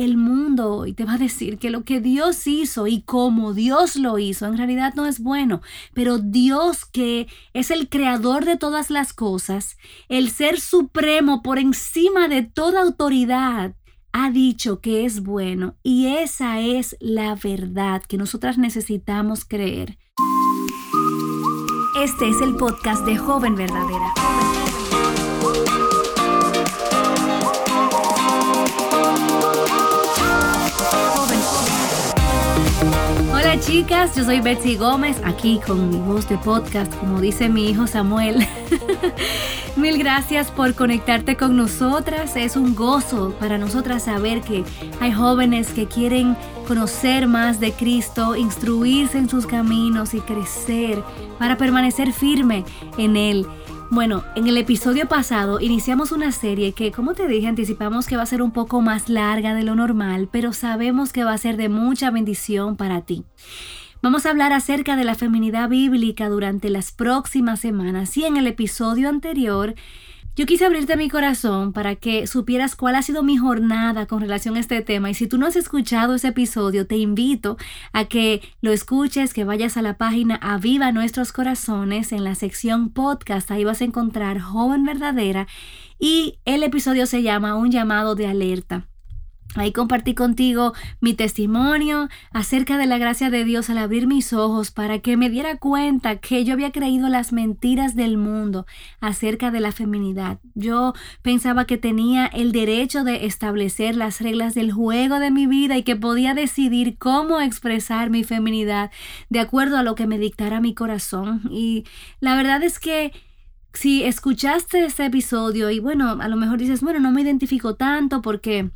el mundo hoy te va a decir que lo que Dios hizo y como Dios lo hizo en realidad no es bueno, pero Dios que es el creador de todas las cosas, el ser supremo por encima de toda autoridad, ha dicho que es bueno y esa es la verdad que nosotras necesitamos creer. Este es el podcast de Joven Verdadera. Chicas, yo soy Betsy Gómez, aquí con mi voz de podcast, como dice mi hijo Samuel. Mil gracias por conectarte con nosotras. Es un gozo para nosotras saber que hay jóvenes que quieren conocer más de Cristo, instruirse en sus caminos y crecer para permanecer firme en Él. Bueno, en el episodio pasado iniciamos una serie que, como te dije, anticipamos que va a ser un poco más larga de lo normal, pero sabemos que va a ser de mucha bendición para ti. Vamos a hablar acerca de la feminidad bíblica durante las próximas semanas y en el episodio anterior yo quise abrirte mi corazón para que supieras cuál ha sido mi jornada con relación a este tema y si tú no has escuchado ese episodio, te invito a que lo escuches, que vayas a la página Aviva Nuestros Corazones en la sección podcast, ahí vas a encontrar Joven Verdadera y el episodio se llama Un llamado de alerta. Ahí compartí contigo mi testimonio acerca de la gracia de Dios al abrir mis ojos para que me diera cuenta que yo había creído las mentiras del mundo acerca de la feminidad. Yo pensaba que tenía el derecho de establecer las reglas del juego de mi vida y que podía decidir cómo expresar mi feminidad de acuerdo a lo que me dictara mi corazón. Y la verdad es que si escuchaste este episodio y bueno, a lo mejor dices, bueno, no me identifico tanto porque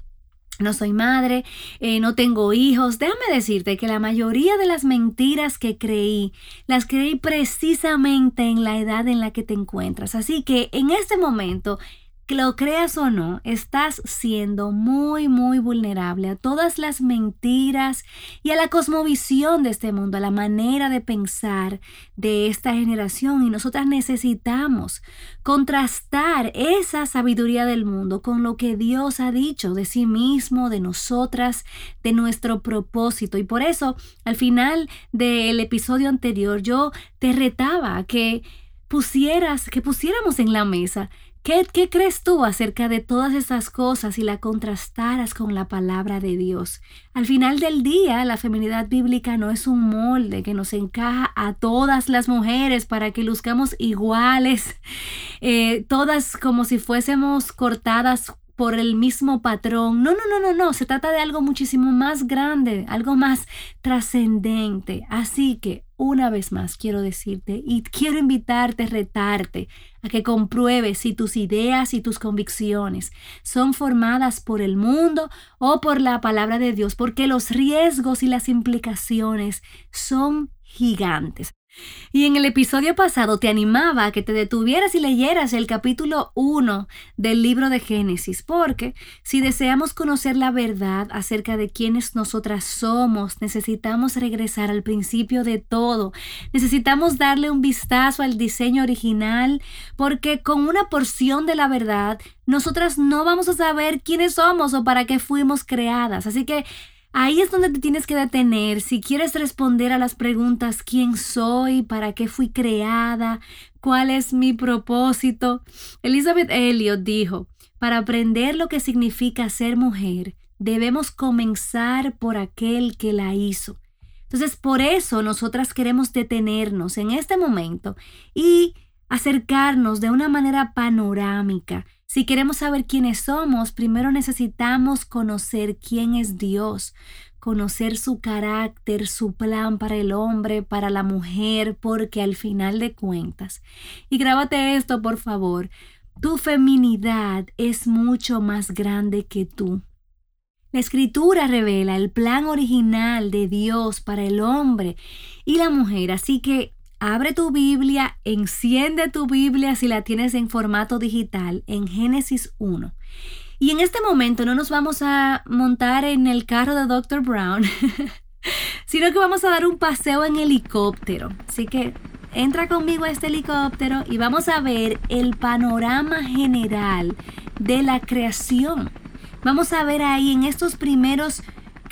no soy madre, eh, no tengo hijos. Déjame decirte que la mayoría de las mentiras que creí, las creí precisamente en la edad en la que te encuentras. Así que en este momento que lo creas o no, estás siendo muy, muy vulnerable a todas las mentiras y a la cosmovisión de este mundo, a la manera de pensar de esta generación. Y nosotras necesitamos contrastar esa sabiduría del mundo con lo que Dios ha dicho de sí mismo, de nosotras, de nuestro propósito. Y por eso, al final del episodio anterior, yo te retaba que pusieras, que pusiéramos en la mesa ¿Qué, ¿Qué, crees tú acerca de todas esas cosas y la contrastaras con la palabra de Dios? Al final del día, la feminidad bíblica no es un molde que nos encaja a todas las mujeres para que luzcamos iguales, eh, todas como si fuésemos cortadas por el mismo patrón. No, no, no, no, no. Se trata de algo muchísimo más grande, algo más trascendente. Así que, una vez más, quiero decirte y quiero invitarte, retarte a que compruebes si tus ideas y tus convicciones son formadas por el mundo o por la palabra de Dios, porque los riesgos y las implicaciones son gigantes. Y en el episodio pasado te animaba a que te detuvieras y leyeras el capítulo 1 del libro de Génesis, porque si deseamos conocer la verdad acerca de quiénes nosotras somos, necesitamos regresar al principio de todo, necesitamos darle un vistazo al diseño original, porque con una porción de la verdad, nosotras no vamos a saber quiénes somos o para qué fuimos creadas. Así que Ahí es donde te tienes que detener si quieres responder a las preguntas ¿quién soy? ¿Para qué fui creada? ¿Cuál es mi propósito? Elizabeth Elliot dijo, para aprender lo que significa ser mujer, debemos comenzar por aquel que la hizo. Entonces, por eso nosotras queremos detenernos en este momento y acercarnos de una manera panorámica si queremos saber quiénes somos, primero necesitamos conocer quién es Dios, conocer su carácter, su plan para el hombre, para la mujer, porque al final de cuentas, y grábate esto por favor, tu feminidad es mucho más grande que tú. La escritura revela el plan original de Dios para el hombre y la mujer, así que Abre tu Biblia, enciende tu Biblia si la tienes en formato digital en Génesis 1. Y en este momento no nos vamos a montar en el carro de Dr. Brown, sino que vamos a dar un paseo en helicóptero. Así que entra conmigo a este helicóptero y vamos a ver el panorama general de la creación Vamos a ver ahí en estos primeros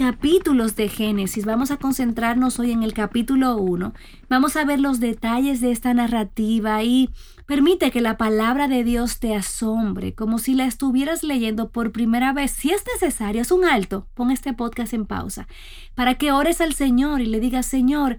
capítulos de Génesis. Vamos a concentrarnos hoy en el capítulo 1. Vamos a ver los detalles de esta narrativa y permite que la palabra de Dios te asombre, como si la estuvieras leyendo por primera vez. Si es necesario, es un alto. Pon este podcast en pausa para que ores al Señor y le digas, Señor,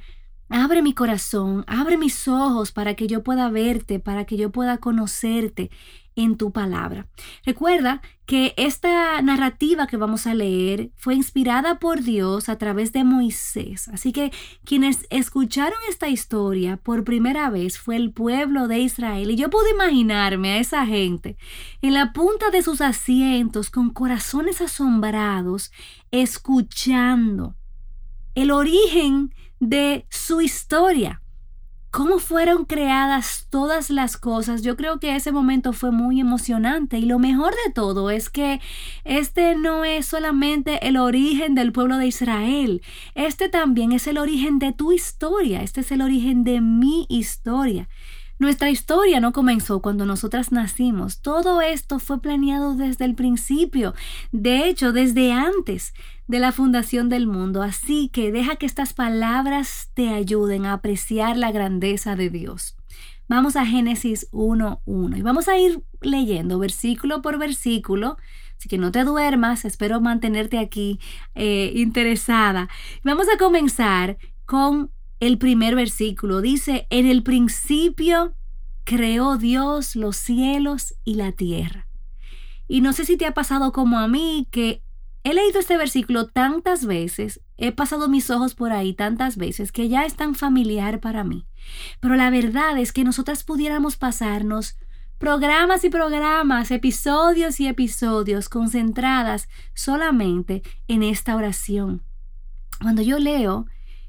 Abre mi corazón, abre mis ojos para que yo pueda verte, para que yo pueda conocerte en tu palabra. Recuerda que esta narrativa que vamos a leer fue inspirada por Dios a través de Moisés. Así que quienes escucharon esta historia por primera vez fue el pueblo de Israel. Y yo puedo imaginarme a esa gente en la punta de sus asientos con corazones asombrados, escuchando el origen de su historia. Cómo fueron creadas todas las cosas. Yo creo que ese momento fue muy emocionante y lo mejor de todo es que este no es solamente el origen del pueblo de Israel, este también es el origen de tu historia, este es el origen de mi historia. Nuestra historia no comenzó cuando nosotras nacimos. Todo esto fue planeado desde el principio, de hecho, desde antes de la fundación del mundo. Así que deja que estas palabras te ayuden a apreciar la grandeza de Dios. Vamos a Génesis 1.1 y vamos a ir leyendo versículo por versículo. Así que no te duermas, espero mantenerte aquí eh, interesada. Vamos a comenzar con el primer versículo. Dice, en el principio creó Dios los cielos y la tierra. Y no sé si te ha pasado como a mí, que he leído este versículo tantas veces, he pasado mis ojos por ahí tantas veces, que ya es tan familiar para mí. Pero la verdad es que nosotras pudiéramos pasarnos programas y programas, episodios y episodios concentradas solamente en esta oración. Cuando yo leo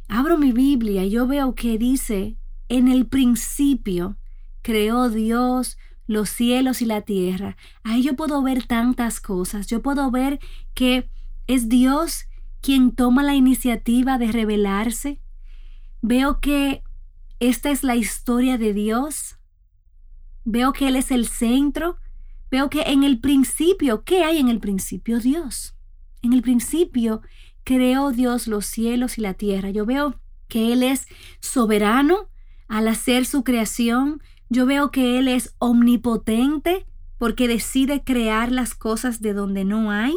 abro mi Biblia y yo veo que dice, en el principio creó Dios los cielos y la tierra. Ahí yo puedo ver tantas cosas. Yo puedo ver que es Dios quien toma la iniciativa de revelarse. Veo que esta es la historia de Dios. Veo que Él es el centro. Veo que en el principio, ¿qué hay en el principio? Dios. En el principio creó Dios los cielos y la tierra. Yo veo que Él es soberano al hacer su creación. Yo veo que Él es omnipotente porque decide crear las cosas de donde no hay.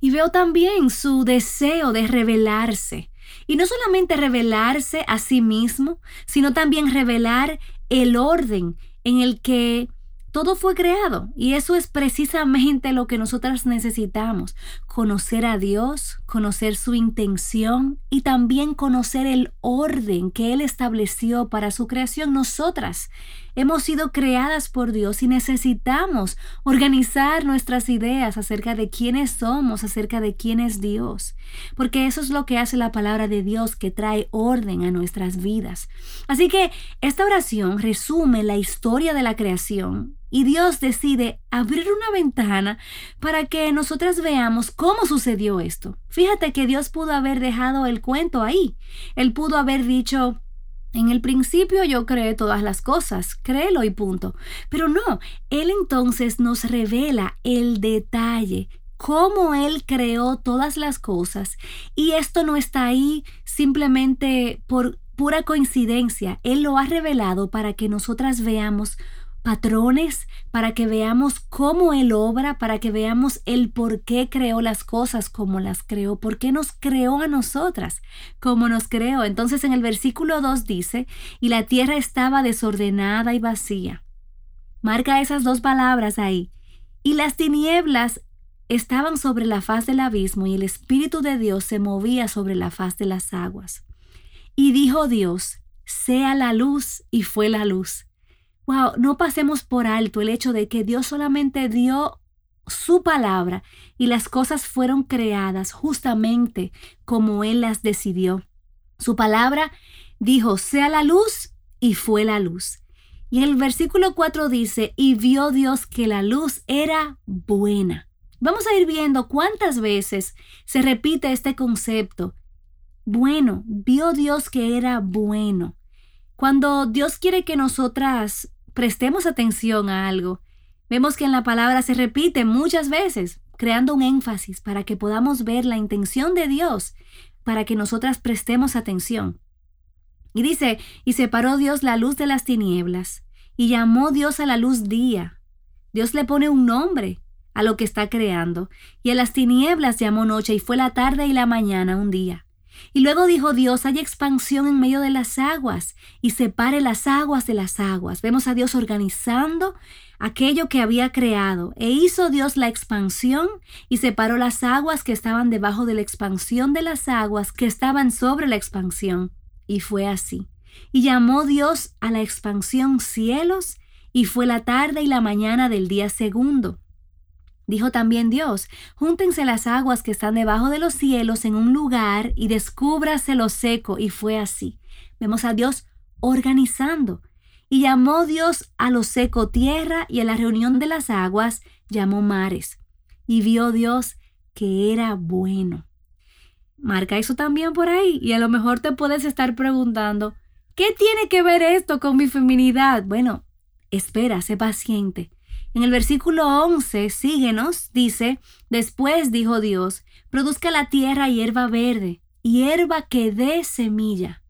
Y veo también su deseo de revelarse. Y no solamente revelarse a sí mismo, sino también revelar el orden en el que todo fue creado y eso es precisamente lo que nosotras necesitamos, conocer a Dios, conocer su intención y también conocer el orden que Él estableció para su creación. Nosotras hemos sido creadas por Dios y necesitamos organizar nuestras ideas acerca de quiénes somos, acerca de quién es Dios, porque eso es lo que hace la palabra de Dios que trae orden a nuestras vidas. Así que esta oración resume la historia de la creación y Dios decide abrir una ventana para que nosotras veamos cómo sucedió esto. Fíjate que Dios pudo haber dejado el cuento ahí. Él pudo haber dicho, en el principio yo creé todas las cosas, créelo y punto. Pero no, Él entonces nos revela el detalle, cómo Él creó todas las cosas. Y esto no está ahí simplemente por pura coincidencia. Él lo ha revelado para que nosotras veamos patrones para que veamos cómo Él obra, para que veamos el por qué creó las cosas como las creó, por qué nos creó a nosotras como nos creó. Entonces en el versículo 2 dice, y la tierra estaba desordenada y vacía. Marca esas dos palabras ahí. Y las tinieblas estaban sobre la faz del abismo y el Espíritu de Dios se movía sobre la faz de las aguas. Y dijo Dios, sea la luz y fue la luz. Wow, no pasemos por alto el hecho de que Dios solamente dio su palabra y las cosas fueron creadas justamente como Él las decidió. Su palabra dijo, sea la luz y fue la luz. Y el versículo 4 dice, y vio Dios que la luz era buena. Vamos a ir viendo cuántas veces se repite este concepto. Bueno, vio Dios que era bueno. Cuando Dios quiere que nosotras prestemos atención a algo. Vemos que en la palabra se repite muchas veces. creando un énfasis para que podamos ver la intención de Dios, para que nosotras prestemos atención. Y dice, y separó Dios la luz de las tinieblas, y llamó Dios a la luz día. Dios le pone un nombre a lo que está creando, y a las tinieblas llamó noche, y fue la tarde y la mañana un día. Y luego dijo Dios, hay expansión en medio de las aguas y separe las aguas de las aguas. Vemos a Dios organizando aquello que había creado. E hizo Dios la expansión y separó las aguas que estaban debajo de la expansión de las aguas que estaban sobre la expansión. Y fue así. Y llamó Dios a la expansión cielos y fue la tarde y la mañana del día segundo. Dijo también Dios, júntense las aguas que están debajo de los cielos en un lugar y descúbrase lo seco. Y fue así. Vemos a Dios organizando. Y llamó Dios a lo seco tierra y a la reunión de las aguas llamó mares. Y vio Dios que era bueno. Marca eso también por ahí y a lo mejor te puedes estar preguntando, ¿qué tiene que ver esto con mi feminidad? Bueno, espera, sé paciente. En el versículo 11, síguenos, dice, después dijo Dios, produzca la tierra hierba verde, hierba que dé semilla.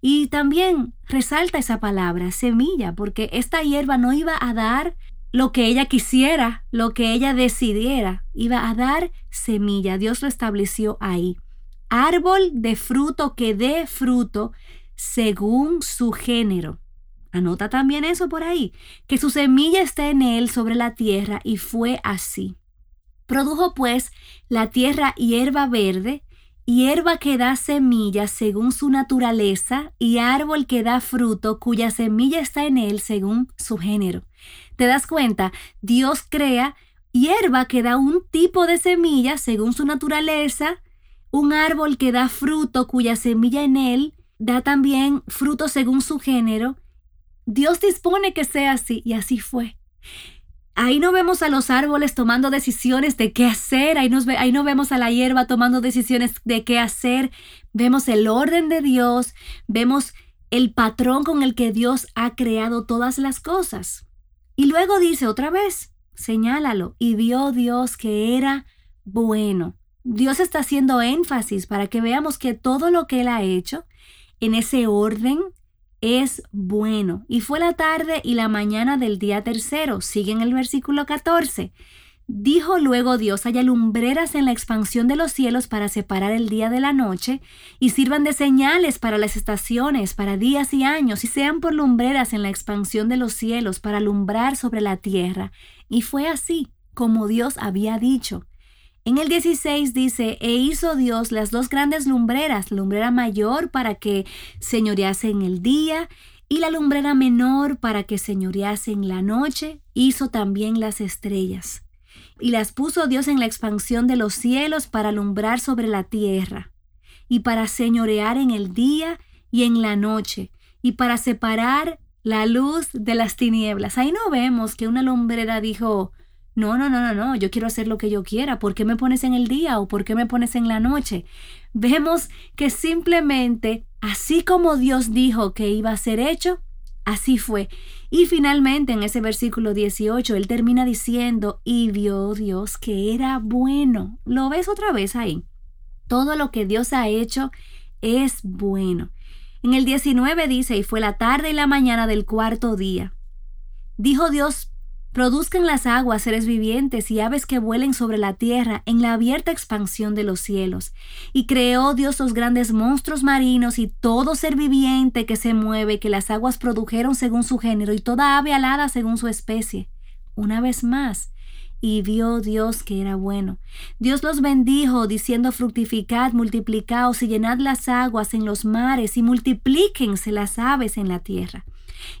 Y también resalta esa palabra, semilla, porque esta hierba no iba a dar lo que ella quisiera, lo que ella decidiera, iba a dar semilla. Dios lo estableció ahí. Árbol de fruto que dé fruto según su género. Anota también eso por ahí, que su semilla está en él sobre la tierra y fue así. Produjo pues la tierra hierba verde, hierba que da semilla según su naturaleza y árbol que da fruto cuya semilla está en él según su género. ¿Te das cuenta? Dios crea hierba que da un tipo de semilla según su naturaleza, un árbol que da fruto cuya semilla en él da también fruto según su género, Dios dispone que sea así y así fue. Ahí no vemos a los árboles tomando decisiones de qué hacer, ahí, no vemos a la hierba tomando decisiones de qué hacer, vemos el orden de Dios, vemos el patrón con el que Dios ha creado todas las cosas. Y luego dice otra vez, señálalo, y vio Dios que era bueno. Dios está haciendo énfasis para que veamos que todo lo que Él ha hecho en ese orden, es bueno. Y fue la tarde y la mañana del día tercero. Sigue en el versículo 14. Dijo luego Dios, haya lumbreras en la expansión de los cielos para separar el día de la noche, y sirvan de señales para las estaciones, para días y años, y sean por lumbreras en la expansión de los cielos para alumbrar sobre la tierra. Y fue así, como Dios había dicho. En el 16 dice, e hizo Dios las dos grandes lumbreras, lumbrera mayor para que señorease en el día y la lumbrera menor para que señorease en la noche, hizo también las estrellas. Y las puso Dios en la expansión de los cielos para alumbrar sobre la tierra, y para señorear en el día y en la noche, y para separar la luz de las tinieblas. Ahí no vemos que una lumbrera dijo, no, no, no, no, no, yo quiero hacer lo que yo quiera. ¿Por qué me pones en el día o por qué me pones en la noche? Vemos que simplemente, así como Dios dijo que iba a ser hecho, así fue. Y finalmente en ese versículo 18, él termina diciendo, y vio Dios que era bueno. ¿Lo ves otra vez ahí? Todo lo que Dios ha hecho es bueno. En el 19 dice, y fue la tarde y la mañana del cuarto día. Dijo Dios, Produzcan las aguas seres vivientes y aves que vuelen sobre la tierra en la abierta expansión de los cielos. Y creó Dios los grandes monstruos marinos y todo ser viviente que se mueve, que las aguas produjeron según su género y toda ave alada según su especie. Una vez más, y vio Dios que era bueno. Dios los bendijo, diciendo fructificad, multiplicaos y llenad las aguas en los mares y multiplíquense las aves en la tierra.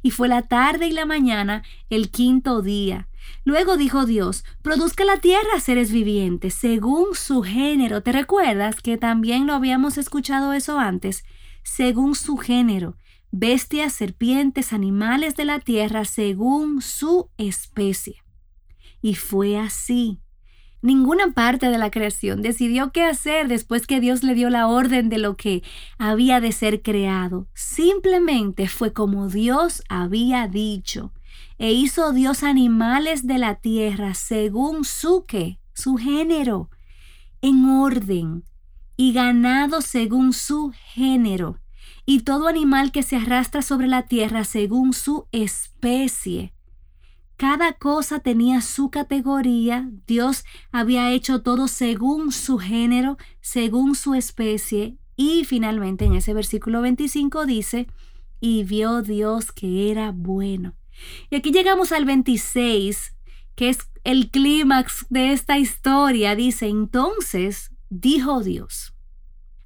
Y fue la tarde y la mañana el quinto día. Luego dijo Dios, produzca la tierra seres vivientes, según su género. ¿Te recuerdas que también lo habíamos escuchado eso antes? Según su género. Bestias, serpientes, animales de la tierra, según su especie. Y fue así. Ninguna parte de la creación decidió qué hacer después que Dios le dio la orden de lo que había de ser creado. Simplemente fue como Dios había dicho. E hizo Dios animales de la tierra según su qué, su género, en orden, y ganado según su género, y todo animal que se arrastra sobre la tierra según su especie. Cada cosa tenía su categoría, Dios había hecho todo según su género, según su especie, y finalmente en ese versículo 25 dice, y vio Dios que era bueno. Y aquí llegamos al 26, que es el clímax de esta historia. Dice, entonces dijo Dios,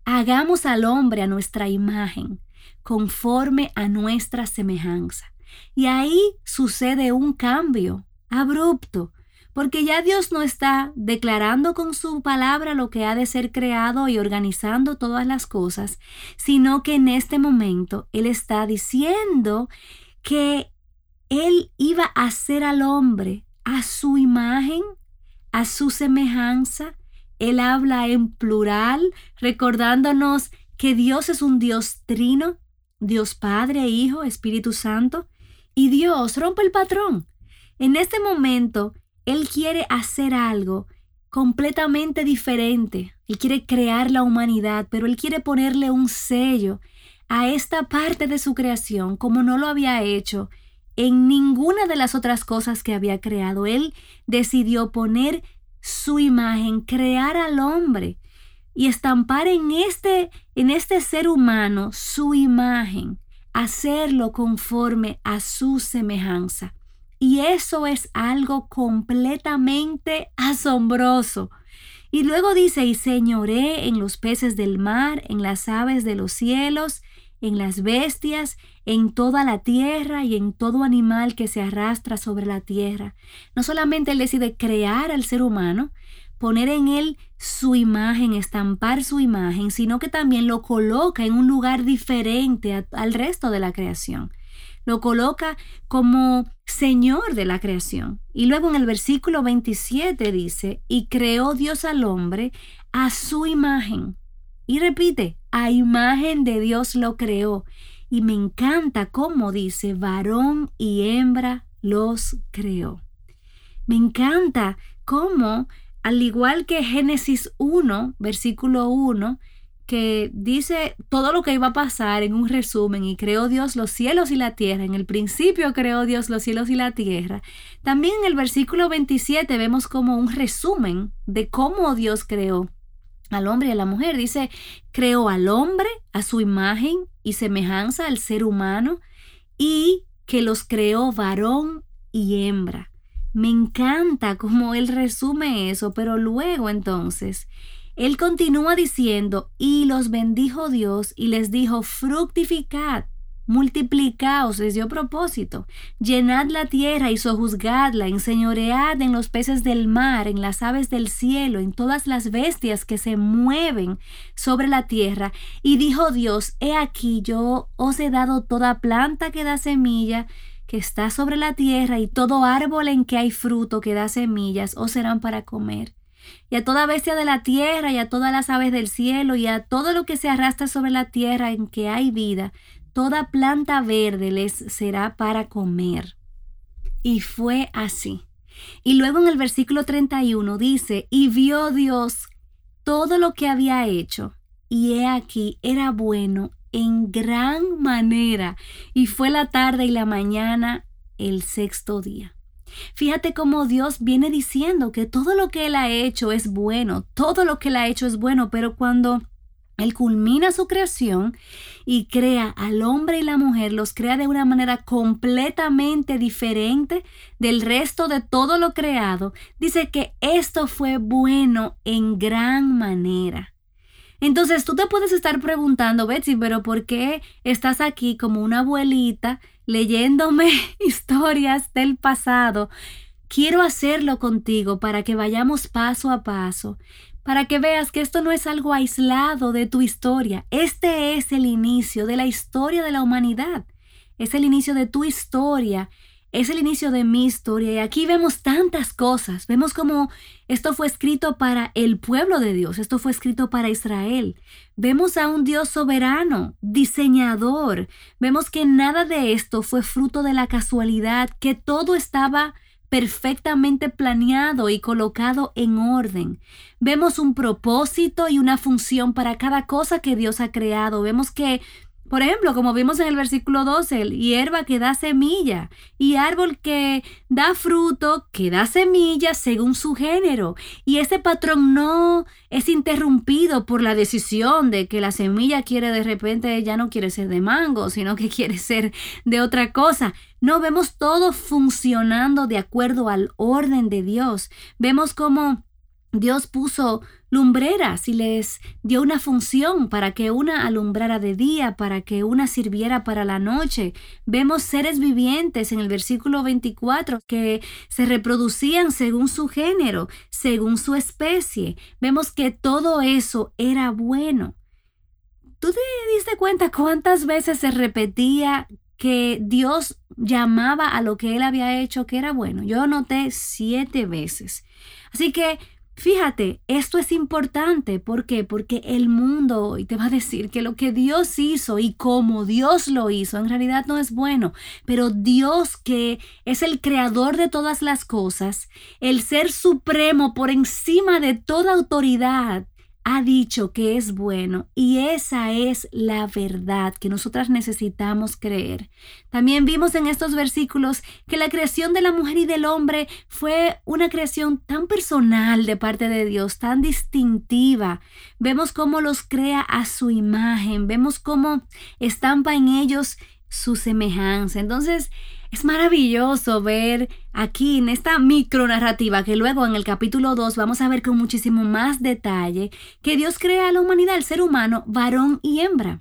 hagamos al hombre a nuestra imagen, conforme a nuestra semejanza. Y ahí sucede un cambio abrupto, porque ya Dios no está declarando con su palabra lo que ha de ser creado y organizando todas las cosas, sino que en este momento Él está diciendo que Él iba a hacer al hombre a su imagen, a su semejanza. Él habla en plural, recordándonos que Dios es un Dios trino, Dios Padre, Hijo, Espíritu Santo, y Dios rompe el patrón. En este momento, Él quiere hacer algo completamente diferente. Él quiere crear la humanidad, pero Él quiere ponerle un sello a esta parte de su creación como no lo había hecho en ninguna de las otras cosas que había creado. Él decidió poner su imagen, crear al hombre y estampar en este, en este ser humano su imagen, hacerlo conforme a su semejanza. Y eso es algo completamente asombroso. Y luego dice, y señoré en los peces del mar, en las aves de los cielos, en las bestias, en toda la tierra y en todo animal que se arrastra sobre la tierra. No solamente Él decide crear al ser humano, poner en él su imagen, estampar su imagen, sino que también lo coloca en un lugar diferente al resto de la creación. Lo coloca como Señor de la creación. Y luego en el versículo 27 dice, y creó Dios al hombre a su imagen. Y repite, a imagen de Dios lo creó. Y me encanta cómo dice, varón y hembra los creó. Me encanta cómo, al igual que Génesis 1, versículo 1, que dice todo lo que iba a pasar en un resumen y creó Dios los cielos y la tierra. En el principio creó Dios los cielos y la tierra. También en el versículo 27 vemos como un resumen de cómo Dios creó al hombre y a la mujer. Dice, creó al hombre a su imagen y semejanza al ser humano y que los creó varón y hembra. Me encanta cómo él resume eso, pero luego entonces, él continúa diciendo, y los bendijo Dios y les dijo, fructificad Multiplicaos, les dio propósito. Llenad la tierra y sojuzgadla, enseñoread en los peces del mar, en las aves del cielo, en todas las bestias que se mueven sobre la tierra. Y dijo Dios, He aquí yo os he dado toda planta que da semilla, que está sobre la tierra, y todo árbol en que hay fruto que da semillas, os serán para comer. Y a toda bestia de la tierra, y a todas las aves del cielo, y a todo lo que se arrastra sobre la tierra en que hay vida, toda planta verde les será para comer. Y fue así. Y luego en el versículo 31 dice, y vio Dios todo lo que había hecho, y he aquí era bueno en gran manera, y fue la tarde y la mañana el sexto día. Fíjate cómo Dios viene diciendo que todo lo que Él ha hecho es bueno, todo lo que Él ha hecho es bueno, pero cuando él culmina su creación y crea al hombre y la mujer, los crea de una manera completamente diferente del resto de todo lo creado. Dice que esto fue bueno en gran manera. Entonces tú te puedes estar preguntando, Betsy, pero ¿por qué estás aquí como una abuelita leyéndome historias del pasado? Quiero hacerlo contigo para que vayamos paso a paso para que veas que esto no es algo aislado de tu historia. Este es el inicio de la historia de la humanidad. Es el inicio de tu historia. Es el inicio de mi historia. Y aquí vemos tantas cosas. Vemos como esto fue escrito para el pueblo de Dios. Esto fue escrito para Israel. Vemos a un Dios soberano, diseñador. Vemos que nada de esto fue fruto de la casualidad, que todo estaba perfectamente planeado y colocado en orden. Vemos un propósito y una función para cada cosa que Dios ha creado. Vemos que por ejemplo, como vimos en el versículo 12, hierba que da semilla y árbol que da fruto, que da semilla según su género. Y ese patrón no es interrumpido por la decisión de que la semilla quiere de repente ya no quiere ser de mango, sino que quiere ser de otra cosa. No vemos todo funcionando de acuerdo al orden de Dios. Vemos cómo Dios puso lumbreras y les dio una función para que una alumbrara de día, para que una sirviera para la noche. Vemos seres vivientes en el versículo 24 que se reproducían según su género, según su especie. Vemos que todo eso era bueno. ¿Tú te diste cuenta cuántas veces se repetía que Dios llamaba a lo que él había hecho que era bueno? Yo noté siete veces. Así que Fíjate, esto es importante. ¿Por qué? Porque el mundo hoy te va a decir que lo que Dios hizo y como Dios lo hizo en realidad no es bueno. Pero Dios que es el creador de todas las cosas, el ser supremo por encima de toda autoridad, ha dicho que es bueno y esa es la verdad que nosotras necesitamos creer. También vimos en estos versículos que la creación de la mujer y del hombre fue una creación tan personal de parte de Dios, tan distintiva. Vemos cómo los crea a su imagen, vemos cómo estampa en ellos su semejanza. Entonces, es maravilloso ver aquí en esta micronarrativa que luego en el capítulo 2 vamos a ver con muchísimo más detalle que Dios crea a la humanidad, el ser humano, varón y hembra.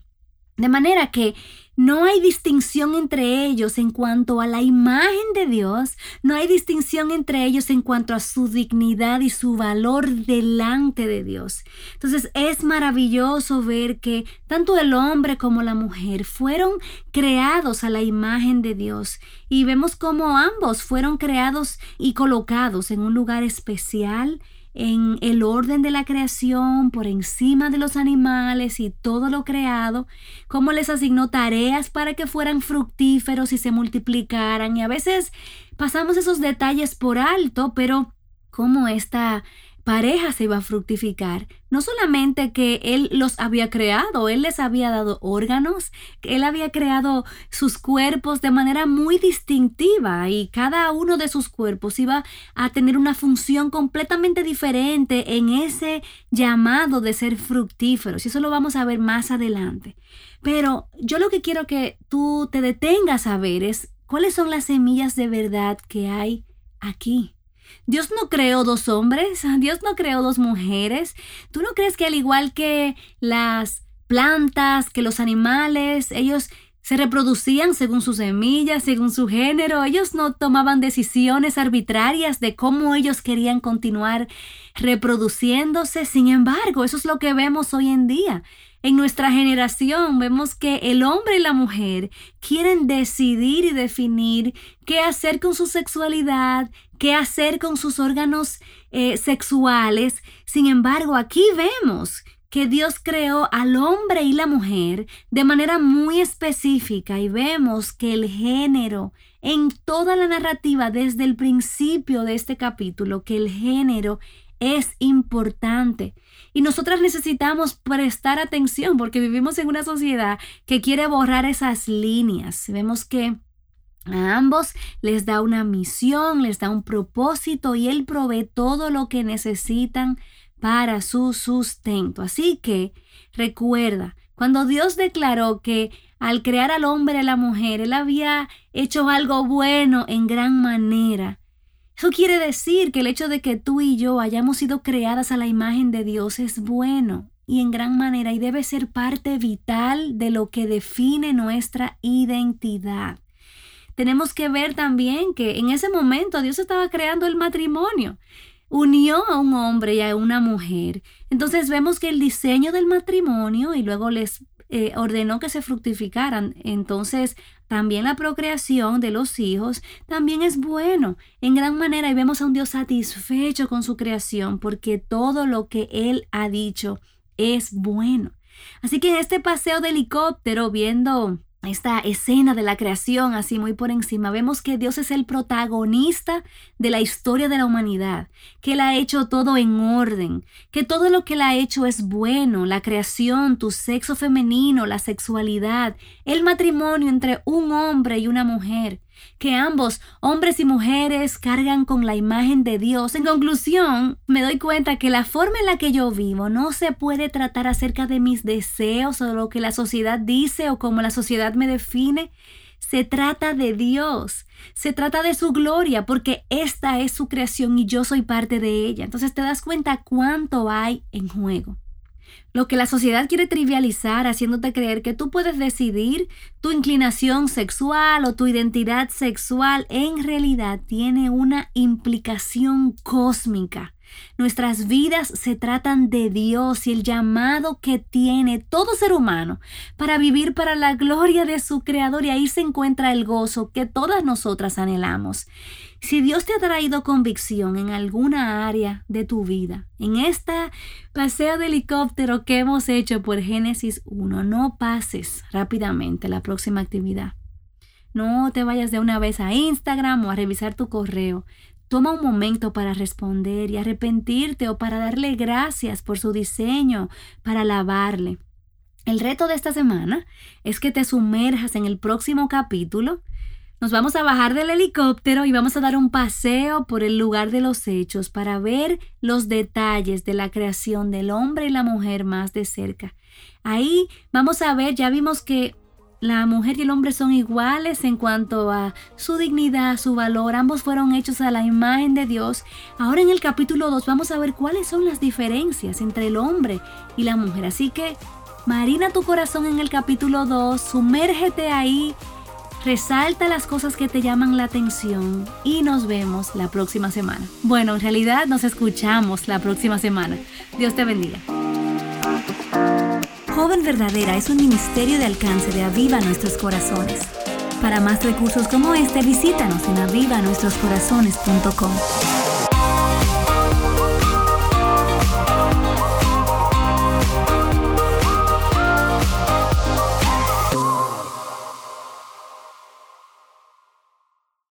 De manera que no hay distinción entre ellos en cuanto a la imagen de Dios, no hay distinción entre ellos en cuanto a su dignidad y su valor delante de Dios. Entonces es maravilloso ver que tanto el hombre como la mujer fueron creados a la imagen de Dios y vemos como ambos fueron creados y colocados en un lugar especial en el orden de la creación, por encima de los animales y todo lo creado, cómo les asignó tareas para que fueran fructíferos y se multiplicaran. Y a veces pasamos esos detalles por alto, pero cómo esta pareja se iba a fructificar. No solamente que Él los había creado, Él les había dado órganos, Él había creado sus cuerpos de manera muy distintiva y cada uno de sus cuerpos iba a tener una función completamente diferente en ese llamado de ser fructíferos. Y eso lo vamos a ver más adelante. Pero yo lo que quiero que tú te detengas a ver es cuáles son las semillas de verdad que hay aquí Dios no creó dos hombres, Dios no creó dos mujeres. ¿Tú no crees que al igual que las plantas, que los animales, ellos se reproducían según sus semillas, según su género. Ellos no tomaban decisiones arbitrarias de cómo ellos querían continuar reproduciéndose. Sin embargo, eso es lo que vemos hoy en día. En nuestra generación vemos que el hombre y la mujer quieren decidir y definir qué hacer con su sexualidad, qué hacer con sus órganos eh, sexuales. Sin embargo, aquí vemos que Dios creó al hombre y la mujer de manera muy específica y vemos que el género en toda la narrativa desde el principio de este capítulo, que el género es importante. Y nosotras necesitamos prestar atención porque vivimos en una sociedad que quiere borrar esas líneas. Vemos que a ambos les da una misión, les da un propósito y Él provee todo lo que necesitan para su sustento. Así que recuerda, cuando Dios declaró que al crear al hombre y a la mujer, Él había hecho algo bueno en gran manera, eso quiere decir que el hecho de que tú y yo hayamos sido creadas a la imagen de Dios es bueno y en gran manera y debe ser parte vital de lo que define nuestra identidad. Tenemos que ver también que en ese momento Dios estaba creando el matrimonio unió a un hombre y a una mujer. Entonces vemos que el diseño del matrimonio y luego les eh, ordenó que se fructificaran. Entonces, también la procreación de los hijos también es bueno en gran manera y vemos a un Dios satisfecho con su creación porque todo lo que Él ha dicho es bueno. Así que en este paseo de helicóptero viendo esta escena de la creación así muy por encima, vemos que Dios es el protagonista de la historia de la humanidad, que Él ha hecho todo en orden, que todo lo que Él ha hecho es bueno, la creación, tu sexo femenino, la sexualidad, el matrimonio entre un hombre y una mujer, que ambos, hombres y mujeres, cargan con la imagen de Dios. En conclusión, me doy cuenta que la forma en la que yo vivo no se puede tratar acerca de mis deseos o lo que la sociedad dice o cómo la sociedad me define. Se trata de Dios, se trata de su gloria, porque esta es su creación y yo soy parte de ella. Entonces te das cuenta cuánto hay en juego. Lo que la sociedad quiere trivializar haciéndote creer que tú puedes decidir tu inclinación sexual o tu identidad sexual en realidad tiene una implicación cósmica. Nuestras vidas se tratan de Dios y el llamado que tiene todo ser humano para vivir para la gloria de su Creador y ahí se encuentra el gozo que todas nosotras anhelamos. Si Dios te ha traído convicción en alguna área de tu vida, en este paseo de helicóptero que hemos hecho por Génesis 1, no pases rápidamente la próxima actividad. No te vayas de una vez a Instagram o a revisar tu correo. Toma un momento para responder y arrepentirte o para darle gracias por su diseño, para alabarle. El reto de esta semana es que te sumerjas en el próximo capítulo nos vamos a bajar del helicóptero y vamos a dar un paseo por el lugar de los hechos para ver los detalles de la creación del hombre y la mujer más de cerca. Ahí vamos a ver, ya vimos que la mujer y el hombre son iguales en cuanto a su dignidad, su valor. Ambos fueron hechos a la imagen de Dios. Ahora en el capítulo 2 vamos a ver cuáles son las diferencias entre el hombre y la mujer. Así que marina tu corazón en el capítulo 2, sumérgete ahí resalta las cosas que te llaman la atención y nos vemos la próxima semana. Bueno, en realidad nos escuchamos la próxima semana. Dios te bendiga. Joven Verdadera es un ministerio de alcance de Aviva Nuestros Corazones. Para más recursos como este, visítanos en avivanuestroscorazones.com.